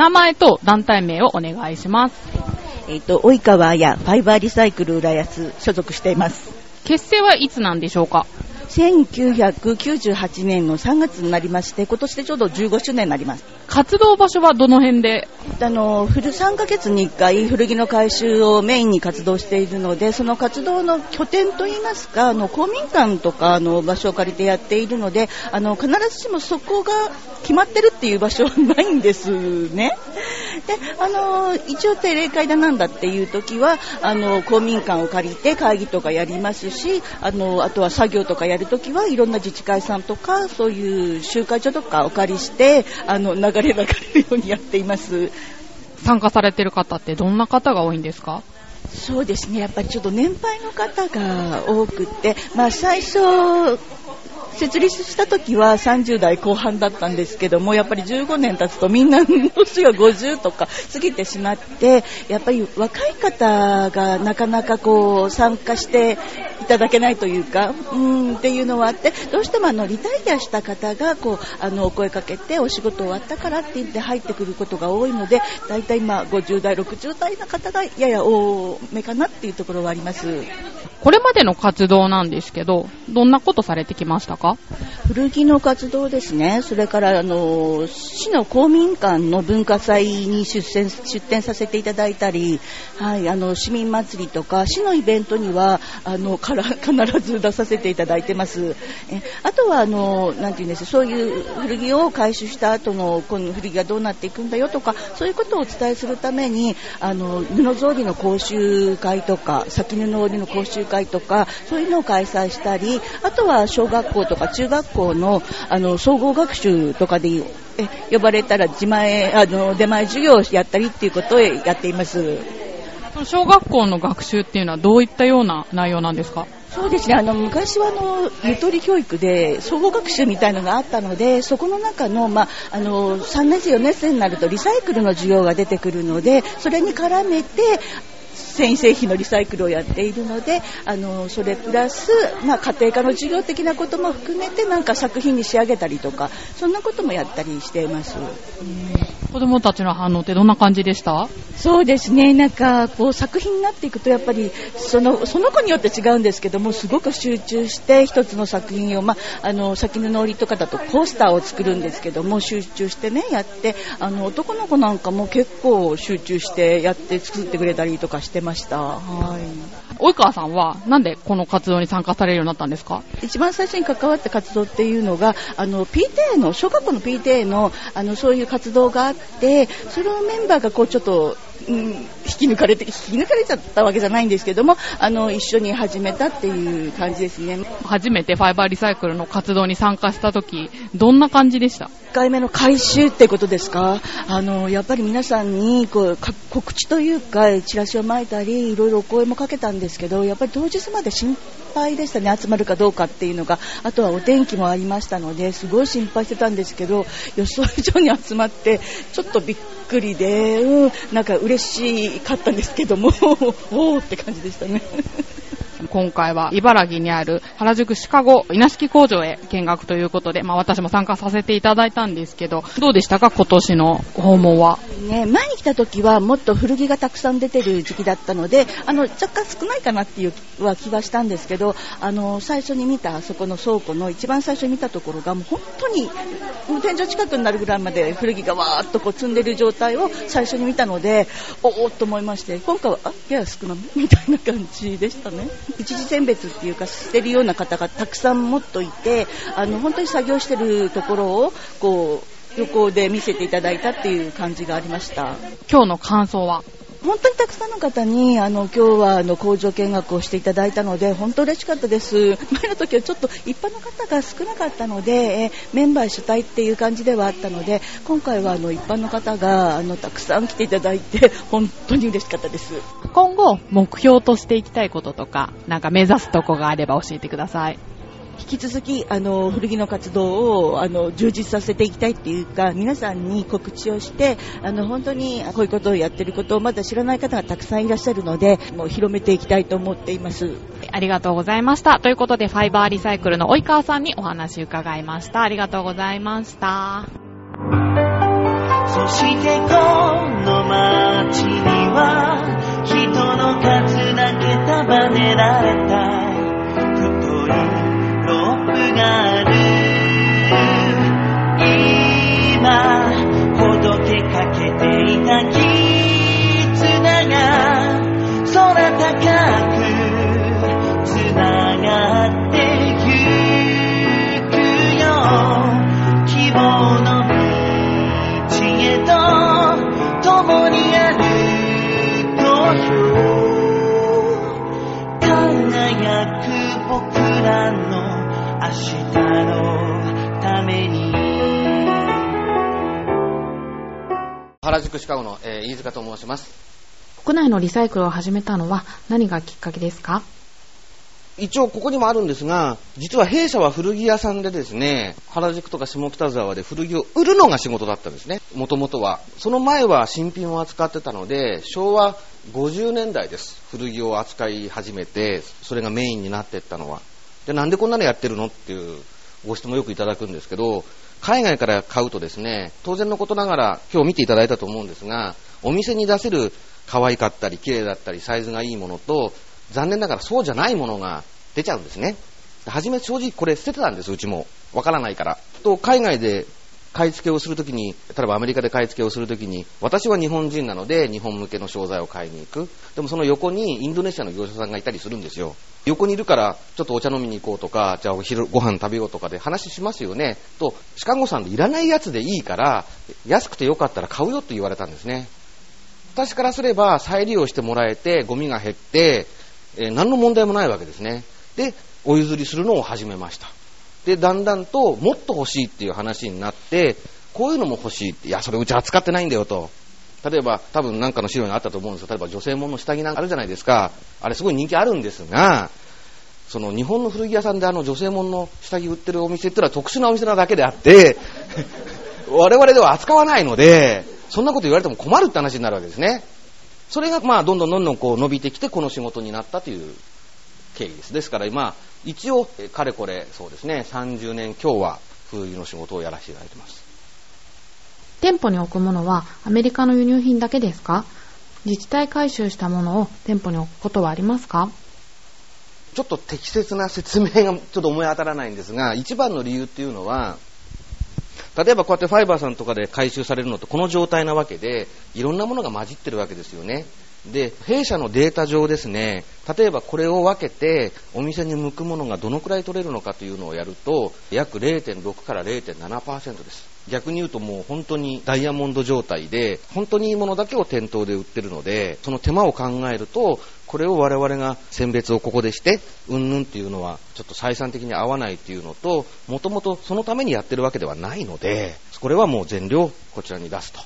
名前と団体名をお願いします。えっ、と、及川やファイバーリサイクル浦安所属しています。結成はいつなんでしょうか？1998年の3月になりまして、今年でちょうど15周年になります。活動場所はどの辺で？あの、フル3ヶ月に1回古着の回収をメインに活動しているので、その活動の拠点といいますか、あの、公民館とかの場所を借りてやっているので、あの、必ずしもそこが決まってるっていう場所はないんですね。で、あの、一応定例会だなんだっていう時は、あの、公民館を借りて会議とかやりますし、あの、あとは作業とかやるときはいろんな自治会さんとか、そういう集会所とかお借りして、あの、流れ流れるようにやっています。参加されてる方ってどんな方が多いんですか？そうですね、やっぱりちょっと年配の方が多くって、まあ最初、設立した時は30代後半だったんですけども、やっぱり15年経つとみんなの年が50とか過ぎてしまって、やっぱり若い方がなかなかこう参加していただけないというか、うんっていうのはあって、どうしてもあのリタイアした方がこうあのお声かけてお仕事終わったからって言って入ってくることが多いので、だいたい今50代、60代の方がやや多めかなっていうところはあります。これまでの活動なんですけど、どんなことされてきましたか？古着の活動ですね、それからあの市の公民館の文化祭に出展出展させていただいたり、はい、あの市民祭りとか市のイベントにはあのから 必ず出させていただいてます。えあとはあのなていうんです？そういう古着を回収した後のこの古着がどうなっていくんだよとかそういうことをお伝えするためにあの布草履の講習会とか先布織の講習会とかそういうのを開催したり、あとは小学校とか中学校のあの総合学習とかでえ呼ばれたら自前あの出前授業をやったりっていうことをやっています。小学校の学習っていうのはどういったような内容なんですか？そうですね、あの昔はあのゆとり教育で総合学習みたいのがあったので、そこの中の,、まあ、あの3年生、4年生になるとリサイクルの授業が出てくるので、それに絡めて、繊維製品のリサイクルをやっているので、あのそれプラス、まあ、家庭科の授業的なことも含めて、なんか作品に仕上げたりとか、そんなこともやったりしています。子供たちの反応ってどんな感じでした？そうですね、なんかこう作品になっていくと、やっぱりそのその子によって違うんですけども、すごく集中して一つの作品を、まあ、あの先布織とかだとコースターを作るんですけども、集中してね、やって、あの男の子なんかも結構集中してやって作ってくれたりとかしてました。はい及川さんはなんでこの活動に参加されるようになったんですか？一番最初に関わった活動っていうのが、あの PTA の小学校の PTA のあのそういう活動があって、そのメンバーがこうちょっと。うん、引き抜かれて引き抜かれちゃったわけじゃないんですけどもあの一緒に始めたっていう感じですね。初めてファイバーリサイクルの活動に参加した時どんな感じでした？1回目の回収ってことですか？あのやっぱり皆さんにこうか告知というかチラシをまいたりいろいろお声もかけたんですけどやっぱり当日まで心配でしたね。集まるかどうかっていうのが。あとはお天気もありましたのですごい心配してたんですけど予想以上に集まってちょっとびっくりで、うん、なんか嬉しかったんですけども おおって感じでしたね。今回は茨城にある原宿シカゴ稲敷工場へ見学ということで、まあ私も参加させていただいたんですけど、どうでしたか今年の訪問は？ね、前に来た時はもっと古着がたくさん出てる時期だったので、あの、若干少ないかなっていうは気はしたんですけど、あの、最初に見たあそこの倉庫の一番最初に見たところがもう本当に天井近くになるぐらいまで古着がわーっとこう積んでる状態を最初に見たので、おおっと思いまして、今回は、あ、やや少なめ？みたいな感じでしたね。一時選別っていうか、捨てるような方がたくさん持っといて、あの、本当に作業してるところを、こう、横で見せていただいたっていう感じがありました。今日の感想は？本当にたくさんの方にあの今日はあの工場見学をしていただいたので本当嬉しかったです前の時はちょっと一般の方が少なかったのでえメンバー主体っていう感じではあったので今回はあの一般の方があのたくさん来ていただいて本当に嬉しかったです今後目標としていきたいこととか、なんか目指すとこがあれば教えてください。引き続き、あの、古着の活動を、あの、充実させていきたいっていうか、皆さんに告知をして、あの、本当にこういうことをやってることをまだ知らない方がたくさんいらっしゃるので、もう広めていきたいと思っています。ありがとうございました。ということで、ファイバーリサイクルの及川さんにお話伺いました。ありがとうございました。そしてこの街には人の数だけ束ねられた原宿シカゴの、えー、飯塚と申します国内のリサイクルを始めたのは何がきっかけですか？一応ここにもあるんですが、実は弊社は古着屋さんでですね、原宿とか下北沢で古着を売るのが仕事だったんですね、もともとは。その前は新品を扱ってたので、昭和50年代です。古着を扱い始めて、それがメインになっていったのは。で、なんでこんなのやってるの？っていうご質問よくいただくんですけど、海外から買うとですね、当然のことながら今日見ていただいたと思うんですが、お店に出せる可愛かったり綺麗だったりサイズがいいものと、残念ながらそうじゃないものが出ちゃうんですね。はじめ正直これ捨ててたんです、うちも。わからないから。と、海外で買い付けをするときに、例えばアメリカで買い付けをするときに、私は日本人なので日本向けの商材を買いに行く。でもその横にインドネシアの業者さんがいたりするんですよ。横にいるからちょっとお茶飲みに行こうとか、じゃあお昼ご飯食べようとかで話しますよね。と、シカゴさんでいらないやつでいいから、安くてよかったら買うよって言われたんですね。私からすれば再利用してもらえて、ゴミが減って、えー、何の問題もないわけですね。で、お譲りするのを始めました。で、だんだんともっと欲しいっていう話になって、こういうのも欲しいって、いや、それうち扱ってないんだよと。例えば、多分なんかの資料にあったと思うんですよ。例えば女性物の下着なんかあるじゃないですか。あれすごい人気あるんですが、その日本の古着屋さんであの女性物の下着売ってるお店ってのは特殊なお店なだけであって、我々では扱わないので、そんなこと言われても困るって話になるわけですね。それがまあどんどんどんどんこう伸びてきてこの仕事になったという経緯です。ですから今、一応、かれこれ、そうですね、30年今日は風油の仕事をやらせていただいてます。店舗に置くものはアメリカの輸入品だけですか？自治体回収したものを店舗に置くことはありますか？ちょっと適切な説明がちょっと思い当たらないんですが、一番の理由っていうのは、例えばこうやってファイバーさんとかで回収されるのってこの状態なわけで、いろんなものが混じってるわけですよね。で、弊社のデータ上ですね、例えばこれを分けてお店に向くものがどのくらい取れるのかというのをやると、約0.6から0.7%です。逆に言うともう本当にダイヤモンド状態で、本当にいいものだけを店頭で売ってるので、その手間を考えると、これを我々が選別をここでして、うんぬんっていうのはちょっと採算的に合わないっていうのと、もともとそのためにやってるわけではないので、これはもう全量こちらに出すと。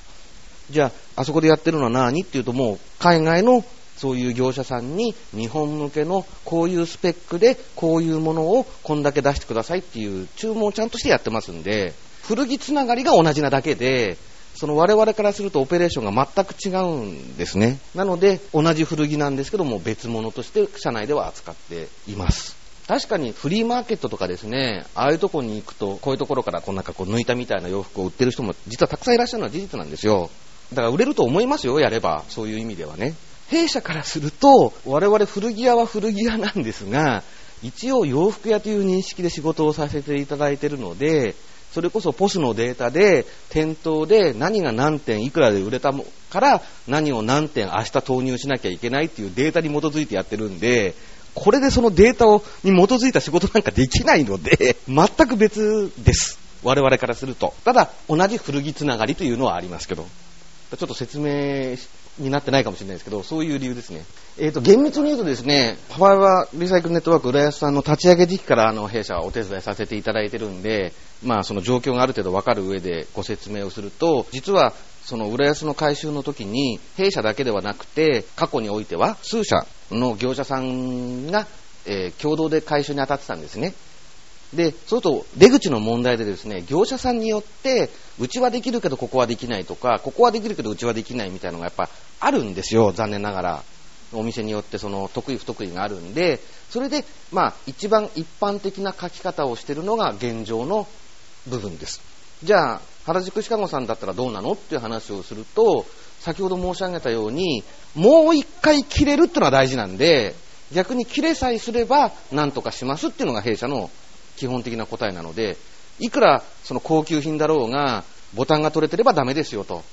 じゃあ、あそこでやってるのは何？っていうともう、海外のそういう業者さんに日本向けのこういうスペックでこういうものをこんだけ出してくださいっていう注文をちゃんとしてやってますんで、古着つながりが同じなだけで、その我々からするとオペレーションが全く違うんですね。なので、同じ古着なんですけども別物として社内では扱っています。確かにフリーマーケットとかですね、ああいうとこに行くと、こういうところからこうなんかこう抜いたみたいな洋服を売ってる人も実はたくさんいらっしゃるのは事実なんですよ。だから売れると思いますよ、やれば。そういう意味ではね。弊社からすると、我々古着屋は古着屋なんですが、一応洋服屋という認識で仕事をさせていただいているので、それこそポスのデータで、店頭で何が何点いくらで売れたから何を何点明日投入しなきゃいけないっていうデータに基づいてやってるんで、これでそのデータをに基づいた仕事なんかできないので、全く別です。我々からすると。ただ、同じ古着つながりというのはありますけど。ちょっと説明になってないかもしれないですけど、そういう理由ですね。えっ、ー、と、厳密に言うとですね、パワーはリサイクルネットワーク浦安さんの立ち上げ時期からあの弊社はお手伝いさせていただいてるんで、まあその状況がある程度わかる上でご説明をすると、実はその浦安の改修の時に弊社だけではなくて、過去においては数社の業者さんが、えー、共同で改修に当たってたんですね。で、そうすると出口の問題でですね、業者さんによって、うちはできるけどここはできないとか、ここはできるけどうちはできないみたいなのがやっぱあるんですよ、残念ながら。お店によってその得意不得意があるんで、それで、まあ、一番一般的な書き方をしているのが現状の部分です。じゃあ、原宿シカゴさんだったらどうなのっていう話をすると、先ほど申し上げたように、もう一回切れるっていうのは大事なんで、逆に切れさえすれば何とかしますっていうのが弊社の基本的な答えなので、いくらその高級品だろうが、ボタンが取れてればダメですよと。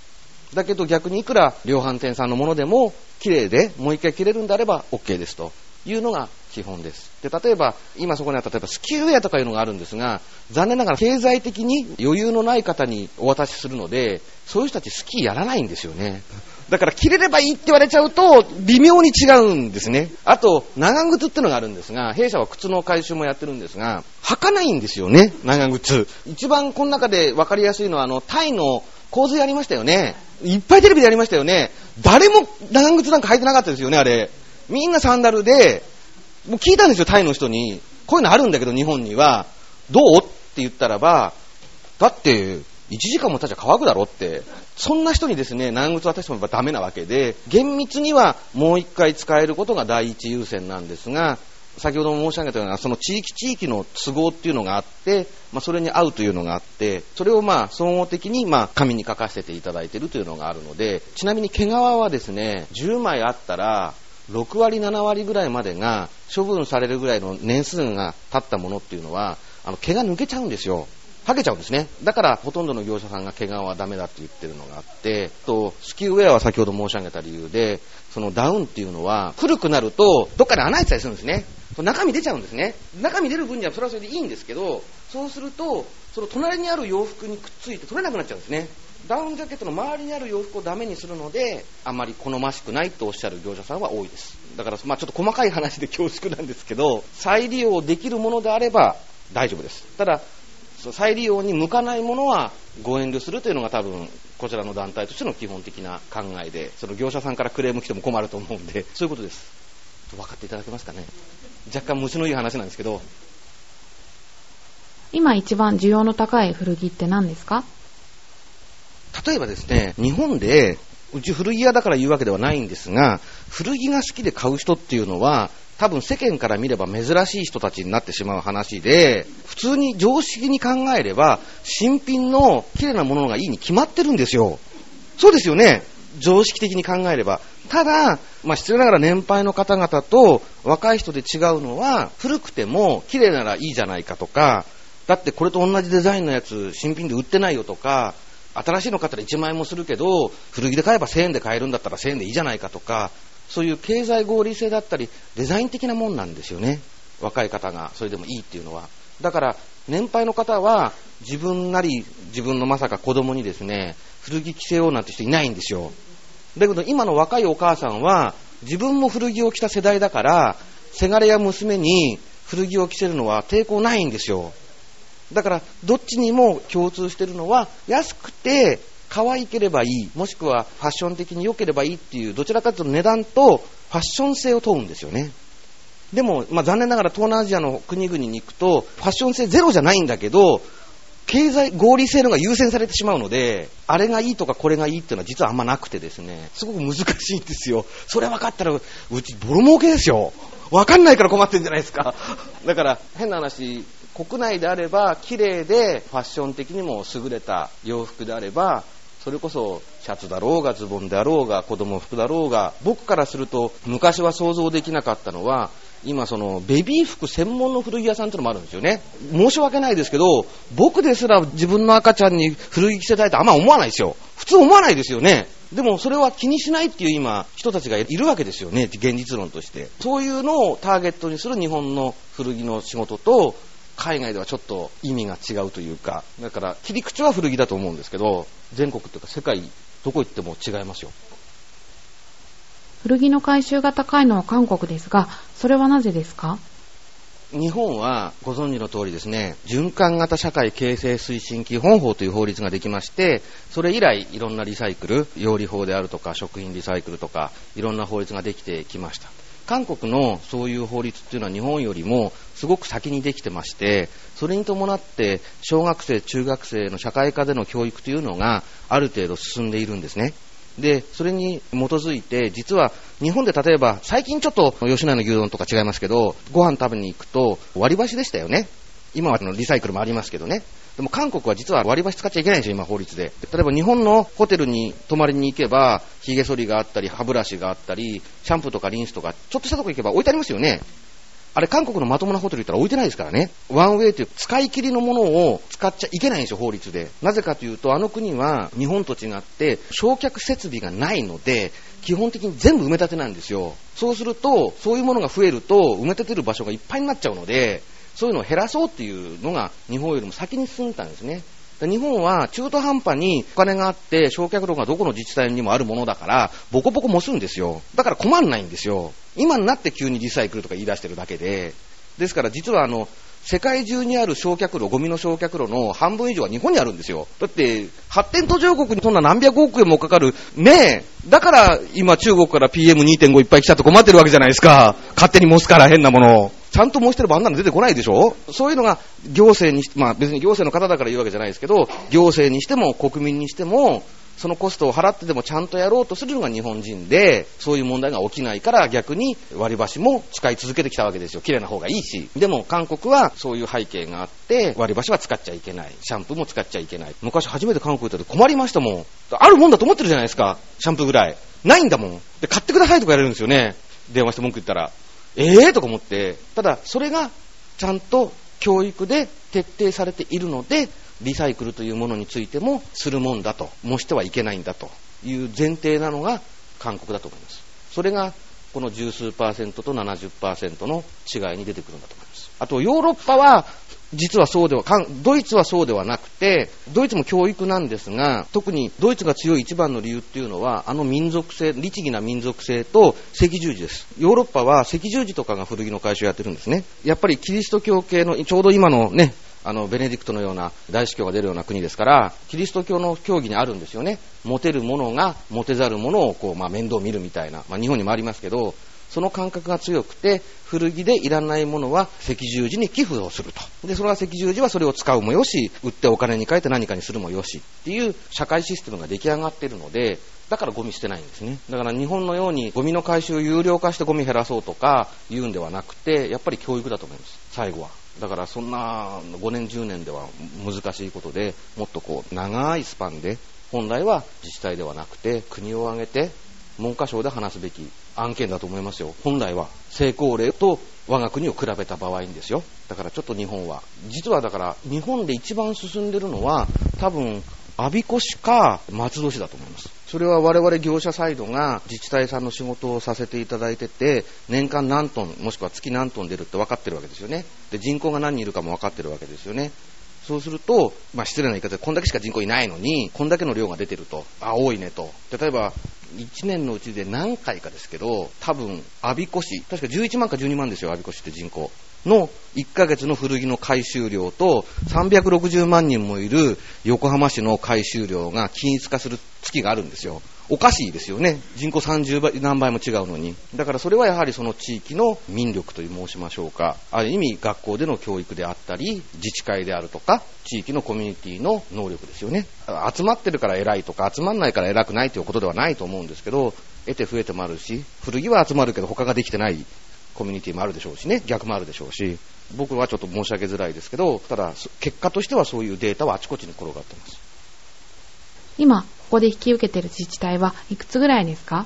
だけど逆にいくら量販店さんのものでも綺麗でもう一回切れるんであれば OK ですというのが基本です。で、例えば、今そこにあった、例えばスキーウェアとかいうのがあるんですが、残念ながら経済的に余裕のない方にお渡しするので、そういう人たちスキーやらないんですよね。だから着れればいいって言われちゃうと、微妙に違うんですね。あと、長靴ってのがあるんですが、弊社は靴の回収もやってるんですが、履かないんですよね、長靴。一番この中で分かりやすいのは、あの、タイの洪水ありましたよね。いっぱいテレビでやりましたよね。誰も長靴なんか履いてなかったですよね、あれ。みんなサンダルで、もう聞いたんですよ、タイの人に。こういうのあるんだけど、日本には。どう？って言ったらば、だって、1時間も経っちゃ乾くだろって。そんな人にですね、長靴渡してもやっぱダメなわけで、厳密にはもう一回使えることが第一優先なんですが、先ほども申し上げたような、その地域地域の都合っていうのがあって、まあ、それに合うというのがあって、それをまあ、総合的にまあ、紙に書かせていただいているというのがあるので、ちなみに毛皮はですね、10枚あったら、6割、7割ぐらいまでが処分されるぐらいの年数が経ったものっていうのは、あの毛が抜けちゃうんですよ。剥げちゃうんですね。だから、ほとんどの業者さんが毛皮はダメだって言ってるのがあって、と、スキーウェアは先ほど申し上げた理由で、そのダウンっていうのは、古くなると、どっかで穴開いてたりするんですね。中身出ちゃうんですね。中身出る分にはそれはそれでいいんですけど、そうすると、その隣にある洋服にくっついて取れなくなっちゃうんですね。ダウンジャケットの周りにある洋服をダメにするので、あまり好ましくないとおっしゃる業者さんは多いです。だから、まあちょっと細かい話で恐縮なんですけど、再利用できるものであれば大丈夫です。ただ、再利用に向かないものはご遠慮するというのが多分、こちらの団体としての基本的な考えで、その業者さんからクレーム来ても困ると思うんで、そういうことです。分かっていただけますかね。若干虫のいい話なんですけど。今一番需要の高い古着って何ですか？例えばですね、日本で、うち古着屋だから言うわけではないんですが、古着が好きで買う人っていうのは、多分世間から見れば珍しい人たちになってしまう話で、普通に常識に考えれば、新品の綺麗なものがいいに決まってるんですよ。そうですよね。常識的に考えれば。ただ、まあ、必要ながら年配の方々と若い人で違うのは、古くても綺麗ならいいじゃないかとか、だってこれと同じデザインのやつ新品で売ってないよとか、新しいの買ったら1万円もするけど、古着で買えば1000円で買えるんだったら1000円でいいじゃないかとか、そういう経済合理性だったり、デザイン的なもんなんですよね。若い方がそれでもいいっていうのは。だから、年配の方は自分なり、自分のまさか子供にですね、古着着せようなんて人いないんですよ。だけど今の若いお母さんは、自分も古着を着た世代だから、せがれや娘に古着を着せるのは抵抗ないんですよ。だから、どっちにも共通してるのは、安くて可愛ければいい、もしくはファッション的に良ければいいっていう、どちらかというと値段とファッション性を問うんですよね。でも、まあ、残念ながら東南アジアの国々に行くと、ファッション性ゼロじゃないんだけど、経済合理性のが優先されてしまうので、あれがいいとかこれがいいっていうのは実はあんまなくてですね、すごく難しいんですよ。それ分かったら、うちボロ儲けですよ。分かんないから困ってんじゃないですか。だから、変な話、国内であれば綺麗でファッション的にも優れた洋服であればそれこそシャツだろうがズボンであろうが子供服だろうが僕からすると昔は想像できなかったのは今そのベビー服専門の古着屋さんってのもあるんですよね。申し訳ないですけど僕ですら自分の赤ちゃんに古着着せたいとあんま思わないですよ。普通思わないですよね。でもそれは気にしないっていう今人たちがいるわけですよね。現実論として。そういうのをターゲットにする日本の古着の仕事と海外ではちょっと意味が違うというか、だから切り口は古着だと思うんですけど、全国というか世界どこ行っても違いますよ。古着の回収が高いのは韓国ですが、それはなぜですか？日本はご存知の通りですね、循環型社会形成推進基本法という法律ができまして、それ以来いろんなリサイクル、養理法であるとか食品リサイクルとか、いろんな法律ができてきました。韓国のそういう法律っていうのは日本よりもすごく先にできてまして、それに伴って小学生、中学生の社会科での教育というのがある程度進んでいるんですね。で、それに基づいて、実は日本で例えば、最近ちょっと吉野家の牛丼とか違いますけど、ご飯食べに行くと割り箸でしたよね。今はのリサイクルもありますけどね。でも韓国は実は割り箸使っちゃいけないんですよ、今法律で。例えば日本のホテルに泊まりに行けば、髭剃りがあったり、歯ブラシがあったり、シャンプーとかリンスとか、ちょっとしたとこ行けば置いてありますよね。あれ韓国のまともなホテル行ったら置いてないですからね。ワンウェイという使い切りのものを使っちゃいけないんですよ、法律で。なぜかというと、あの国は日本と違って焼却設備がないので、基本的に全部埋め立てなんですよ。そうすると、そういうものが増えると、埋め立てる場所がいっぱいになっちゃうので、そういうのを減らそうっていうのが日本よりも先に進んだんですね。日本は中途半端にお金があって焼却炉がどこの自治体にもあるものだからボコボコもすんですよ。だから困んないんですよ。今になって急にリサイクルとか言い出してるだけで。ですから実はあの、世界中にある焼却炉、ゴミの焼却炉の半分以上は日本にあるんですよ。だって、発展途上国にそんな何百億円もかかる。ねえ。だから今中国から PM2.5 いっぱい来ちゃって困ってるわけじゃないですか。勝手にモスから変なものを。ちゃんと申してればあんなの出てこないでしょ？そういうのが行政にしまあ別に行政の方だから言うわけじゃないですけど、行政にしても国民にしても、そのコストを払ってでもちゃんとやろうとするのが日本人で、そういう問題が起きないから逆に割り箸も使い続けてきたわけですよ。綺麗な方がいいし。でも韓国はそういう背景があって、割り箸は使っちゃいけない。シャンプーも使っちゃいけない。昔初めて韓国行った時困りましたもん。あるもんだと思ってるじゃないですか。シャンプーぐらい。ないんだもん。で、買ってくださいとかやれるんですよね。電話して文句言ったら。ええー、とか思って。ただ、それがちゃんと教育で徹底されているので、リサイクルというものについてもするもんだと、もしてはいけないんだという前提なのが韓国だと思います。それがこの十数パーセントと70%の違いに出てくるんだと思います。あとヨーロッパは実はそうでは、ドイツはそうではなくて、ドイツも教育なんですが、特にドイツが強い一番の理由っていうのは、あの民族性、律儀な民族性と赤十字です。ヨーロッパは赤十字とかが古着の回収やってるんですね。やっぱりキリスト教系の、ちょうど今のね、あの、ベネディクトのような大司教が出るような国ですから、キリスト教の教義にあるんですよね。モテる者が、モテざる者を、こう、まあ、面倒見るみたいな。まあ、日本にもありますけど、その感覚が強くて、古着でいらないものは赤十字に寄付をすると。で、それは赤十字はそれを使うもよし、売ってお金に変えて何かにするもよしっていう社会システムが出来上がってるので、だからゴミ捨てないんですね。だから日本のようにゴミの回収を有料化してゴミ減らそうとか言うんではなくて、やっぱり教育だと思います。最後は。だからそんな5年10年では難しいことで、もっとこう長いスパンで、本来は自治体ではなくて国を挙げて文科省で話すべき案件だと思いますよ。本来は成功例と我が国を比べた場合にですよ。だからちょっと日本は、実はだから日本で一番進んでるのは多分我孫子市か松戸市だと思います。それは我々業者サイドが自治体さんの仕事をさせていただいてて、年間何トン、もしくは月何トン出るって分かってるわけですよね。で、人口が何人いるかも分かってるわけですよね。そうすると、まあ、失礼な言い方で、こんだけしか人口いないのに、こんだけの量が出てると、あ、多いねと。例えば、1年のうちで何回かですけど、多分、我孫子市、確か11万か12万ですよ、我孫子市って人口。の1ヶ月の古着の回収量と360万人もいる横浜市の回収量が均一化する月があるんですよ。おかしいですよね。人口30倍、何倍も違うのに。だからそれはやはりその地域の民力と申しましょうか。ある意味学校での教育であったり、自治会であるとか、地域のコミュニティの能力ですよね。集まってるから偉いとか、集まんないから偉くないということではないと思うんですけど、得て増えてもあるし、古着は集まるけど他ができてないコミュニティもあるでしょうしね、逆もあるでしょうし、僕はちょっと申し上げづらいですけど、ただ、結果としてはそういうデータはあちこちに転がってます。今、ここで引き受けている自治体はいくつぐらいですか？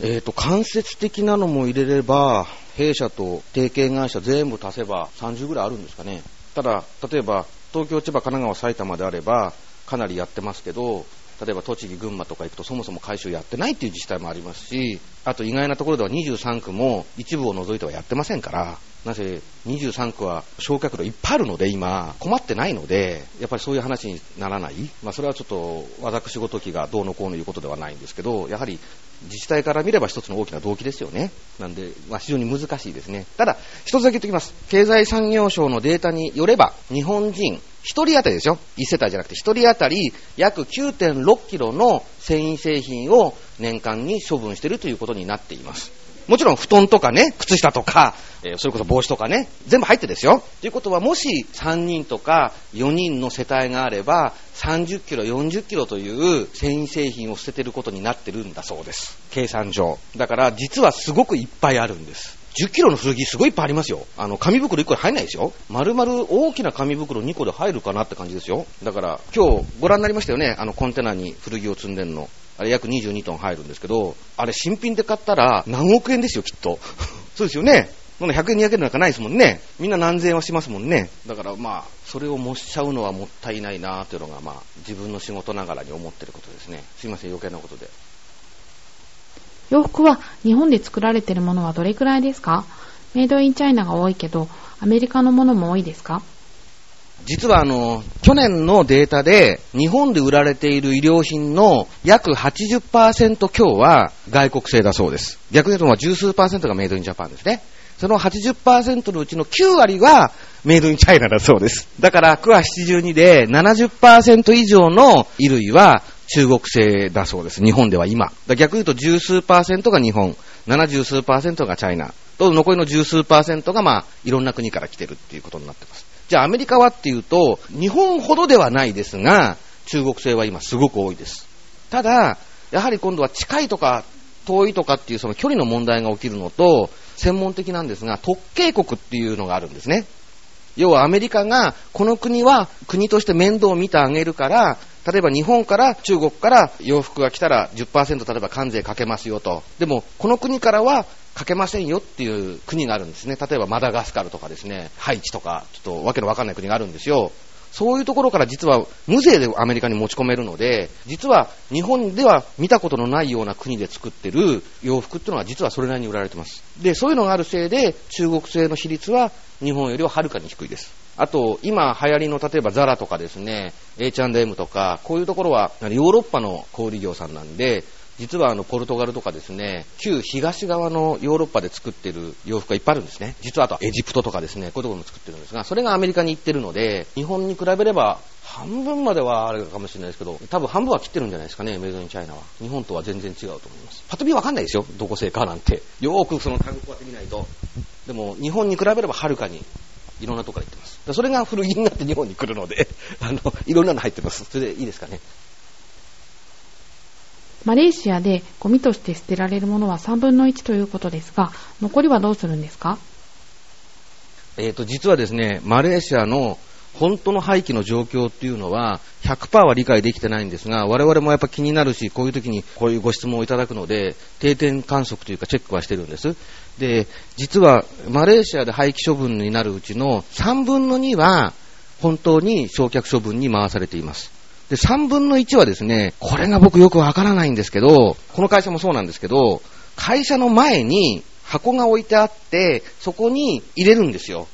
えっ、ー、と、間接的なのも入れれば、弊社と提携会社全部足せば30ぐらいあるんですかね。ただ、例えば、東京、千葉、神奈川、埼玉であれば、かなりやってますけど、例えば栃木、群馬とか行くとそもそも回収やってないっていう自治体もありますし、あと意外なところでは23区も一部を除いてはやってませんから、なぜ23区は焼却炉いっぱいあるので今困ってないので、やっぱりそういう話にならない。まあそれはちょっと私ごときがどうのこうのいうことではないんですけど、やはり自治体から見れば一つの大きな動機ですよね。なんで、まあ非常に難しいですね。ただ、一つだけ言っておきます。経済産業省のデータによれば、日本人一人当たりですよ。一世帯じゃなくて一人当たり約9.6キロの繊維製品を年間に処分しているということになっています。もちろん布団とかね、靴下とか、えーそれこそ帽子とかね、全部入ってですよ。ということは、もし3人とか4人の世帯があれば、30キロ、40キロという繊維製品を捨ててることになってるんだそうです。計算上。だから、実はすごくいっぱいあるんです。10キロの古着すごいいっぱいありますよ。あの、紙袋1個で入んないですよ。丸々大きな紙袋2個で入るかなって感じですよ。だから、今日ご覧になりましたよね。あの、コンテナに古着を積んでんの。あれ約22トン入るんですけど、あれ新品で買ったら何億円ですよ、きっと。そうですよね。そんな100円200円なんかないですもんね。みんな何千円はしますもんね。だからまあ、それを持っちゃうのはもったいないなというのがまあ、自分の仕事ながらに思ってることですね。すいません、余計なことで。洋服は日本で作られているものはどれくらいですか？メイドインチャイナが多いけど、アメリカのものも多いですか？実はあの、去年のデータで、日本で売られている衣料品の約80%強は外国製だそうです。逆に言うと十数パーセントがメイドインジャパンですね。その80%のうちの9割はメイドインチャイナだそうです。だから、9は72で70%以上の衣類は中国製だそうです。日本では今。逆に言うと十数パーセントが日本、70数パーセントがチャイナ。と、残りの十数パーセントがまあ、いろんな国から来てるっていうことになってます。じゃあアメリカはっていうと、日本ほどではないですが、中国製は今すごく多いです。ただ、やはり今度は近いとか遠いとかっていうその距離の問題が起きるのと、専門的なんですが、特警国っていうのがあるんですね。要はアメリカが、この国は国として面倒を見てあげるから、例えば日本から中国から洋服が来たら10%例えば関税かけますよと。でも、この国からはかけませんよっていう国があるんですね。例えばマダガスカルとかですね、ハイチとか、ちょっとわけのわかんない国があるんですよ。そういうところから実は無税でアメリカに持ち込めるので、実は日本では見たことのないような国で作ってる洋服っていうのは実はそれなりに売られてます。で、そういうのがあるせいで中国製の比率は日本よりははるかに低いです。あと、今流行りの例えばザラとかですね、H&M とか、こういうところはヨーロッパの小売業さんなんで、実はあのポルトガルとかですね、旧東側のヨーロッパで作ってる洋服がいっぱいあるんですね。実はあとエジプトとかですね、こういうところも作ってるんですが、それがアメリカに行ってるので、日本に比べれば半分まではあれかもしれないですけど、多分半分は切ってるんじゃないですかね、メイドインチャイナは。日本とは全然違うと思います。パッと見わかんないですよ、どこ製かなんて。よーくそのタグこうやって見ないと。でも、日本に比べればはるかにいろんなとこから行ってます。だそれが古着になって日本に来るので、あの、いろんなの入ってます。それでいいですかね。マレーシアでゴミとして捨てられるものは3分の1ということですが、残りはどうするんですか？えー、と実はですね、マレーシアの本当の廃棄の状況っていうのは100%は理解できてないんですが、我々もやっぱ気になるし、こういう時にこういうご質問をいただくので、定点観測というかチェックはしてるんです。で、実はマレーシアで廃棄処分になるうちの3分の2は本当に焼却処分に回されています。で、3分の1はですね、これが僕よくわからないんですけど、この会社もそうなんですけど、会社の前に箱が置いてあって、そこに入れるんですよ。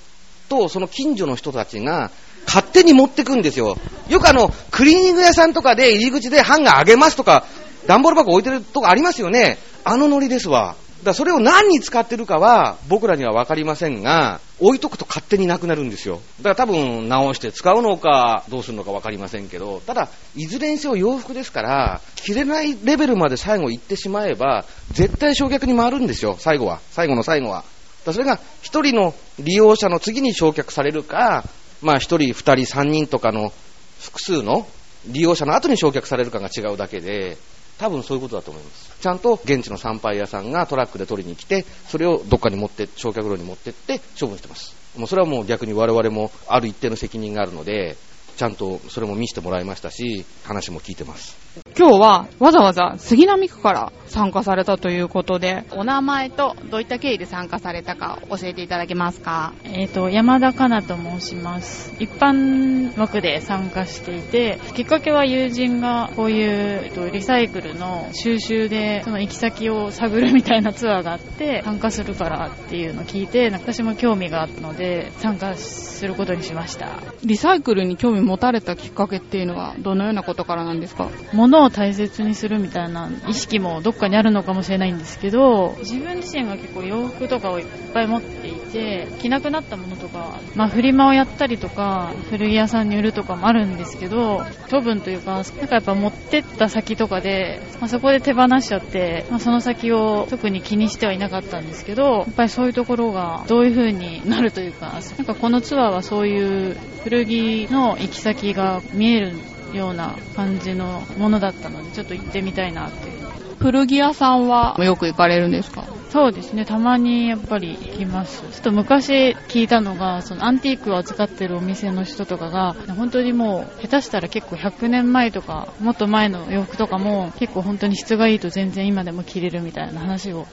と、その近所の人たちが勝手に持ってくんですよ。よくあの、クリーニング屋さんとかで入り口でハンガーあげますとか、段ボール箱置いてるとこありますよね。あのノリですわ。だからそれを何に使ってるかは僕らには分かりませんが、置いとくと勝手になくなるんですよ。だから多分直して使うのかどうするのか分かりませんけど、ただ、いずれにせよ洋服ですから、着れないレベルまで最後行ってしまえば、絶対焼却に回るんですよ、最後は。最後の最後は。だそれが一人の利用者の次に焼却されるか、まあ1人、2人、3人とかの複数の利用者の後に焼却されるかが違うだけで、多分そういうことだと思います。ちゃんと現地の参拝屋さんがトラックで取りに来て、それをどっかに持って、焼却炉に持ってって処分してます。もうそれはもう逆に我々もある一定の責任があるので、ちゃんとそれも見せてもらいましたし、話も聞いてます。今日はわざわざ杉並区から参加されたということで、お名前とどういった経緯で参加されたか教えていただけますか？えっ、と、山田かなと申します。一般枠で参加していて、きっかけは友人がこういう、えっと、リサイクルの収集で、その行き先を探るみたいなツアーがあって、参加するからっていうのを聞いて、私も興味があったので、参加することにしました。リサイクルに興味持たれたきっかけっていうのはどのようなことからなんですか？物を大切にするみたいな意識もどっかにあるのかもしれないんですけど、自分自身が結構洋服とかをいっぱい持っていて、着なくなったものとか、まあフリマをやったりとか、古着屋さんに売るとかもあるんですけど、処分というか、なんかやっぱ持ってった先とかで、まあ、そこで手放しちゃって、まあ、その先を特に気にしてはいなかったんですけど、やっぱりそういうところがどういう風になるというか、なんかこのツアーはそういう古着の行き先が見えるような感じのものだったので、ちょっと行ってみたいなって。古着屋さんは？よく行かれるんですか？そうですね、たまにやっぱり行きます。ちょっと昔聞いたのが、そのアンティークを扱ってるお店の人とかが、本当にもう、下手したら結構100年前とか、もっと前の洋服とかも、結構本当に質がいいと全然今でも着れるみたいな話を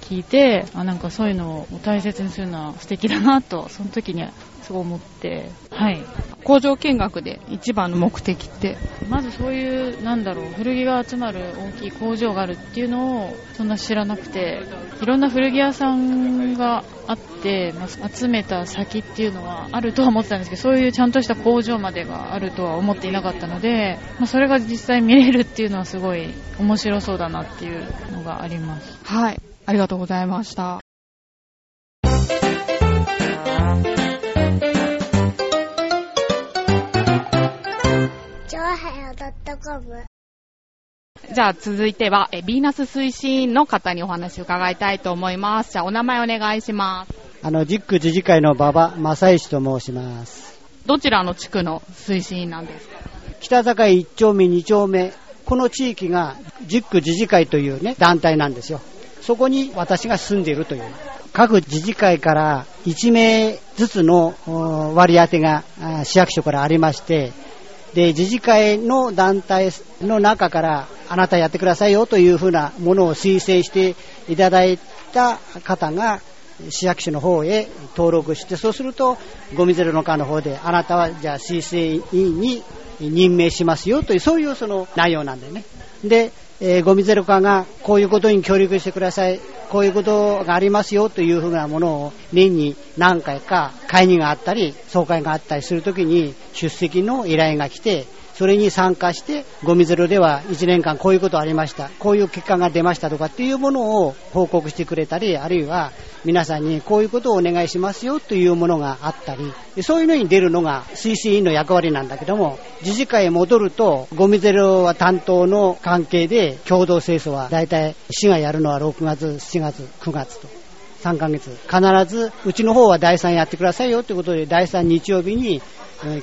聞いて、あなんかそういうのを大切にするのは素敵だなと、その時にすごい思って、はい。工場見学で一番の目的ってまずそういう、なんだろう、古着が集まる大きい工場があるっていうのをそんな知らなくて、いろんな古着屋さんがあって、まあ、集めた先っていうのはあるとは思ってたんですけど、そういうちゃんとした工場までがあるとは思っていなかったので、まあ、それが実際見れるっていうのはすごい面白そうだなっていうのがあります。はい。ありがとうございました。じゃあ続いては、えビーナス推進員の方にお話を伺いたいと思います。じゃあお名前お願いします。あの、ジック自治会の馬場正石と申します。どちらの地区の推進員なんですか？北坂1丁目2丁目、この地域がジック自治会というね、団体なんですよ。そこに私が住んでいるという。各自治会から1名ずつの割り当てが市役所からありまして、で、自治会の団体の中からあなたやってくださいよというふうなものを推薦していただいた方が市役所の方へ登録して、そうするとゴミゼロの課の方であなたはじゃあ推薦委員に任命しますよというそういうその内容なんだよね。で、えー、ゴミゼロ化がこういうことに協力してください、こういうことがありますよというふうなものを年に何回か会議があったり、総会があったりするときに出席の依頼が来て、それに参加して、ゴミゼロでは1年間こういうことありました、こういう結果が出ましたとかっていうものを報告してくれたり、あるいは皆さんにこういうことをお願いしますよというものがあったり、そういうのに出るのが推進委員の役割なんだけども、自治会へ戻ると、ゴミゼロは担当の関係で共同清掃は大体市がやるのは6月、7月、9月と。3ヶ月。必ず、うちの方は第3やってくださいよということで、第3日曜日に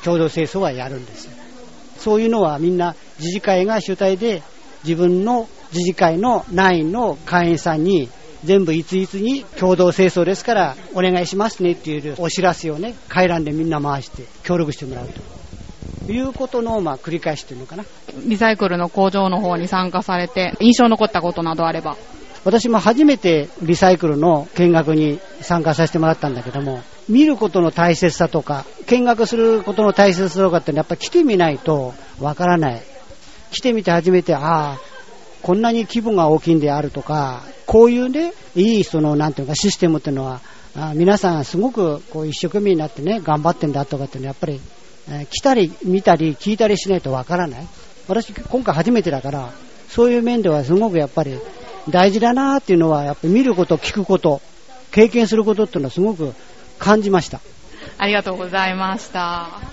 共同清掃はやるんですよ。そういうのはみんな自治会が主体で自分の自治会の内員の会員さんに全部一律に共同清掃ですからお願いしますねっていうお知らせをね、回覧でみんな回して協力してもらうと。いうことの、まあ、繰り返しというのかな。リサイクルの工場の方に参加されて、印象残ったことなどあれば。私も初めてリサイクルの見学に参加させてもらったんだけども、見ることの大切さとか、見学することの大切さとかってやっぱ来てみないとわからない。来てみて初めて、ああ、こんなに規模が大きいんであるとか、こういうね、いいその、なんていうかシステムっていうのは、あ皆さんすごくこう一生懸命になってね、頑張ってんだとかっていうのはやっぱり、え、来たり見たり聞いたりしないとわからない。私今回初めてだから、そういう面ではすごくやっぱり大事だなっていうのは、やっぱり見ること、聞くこと、経験することっていうのはすごく感じました。ありがとうございました。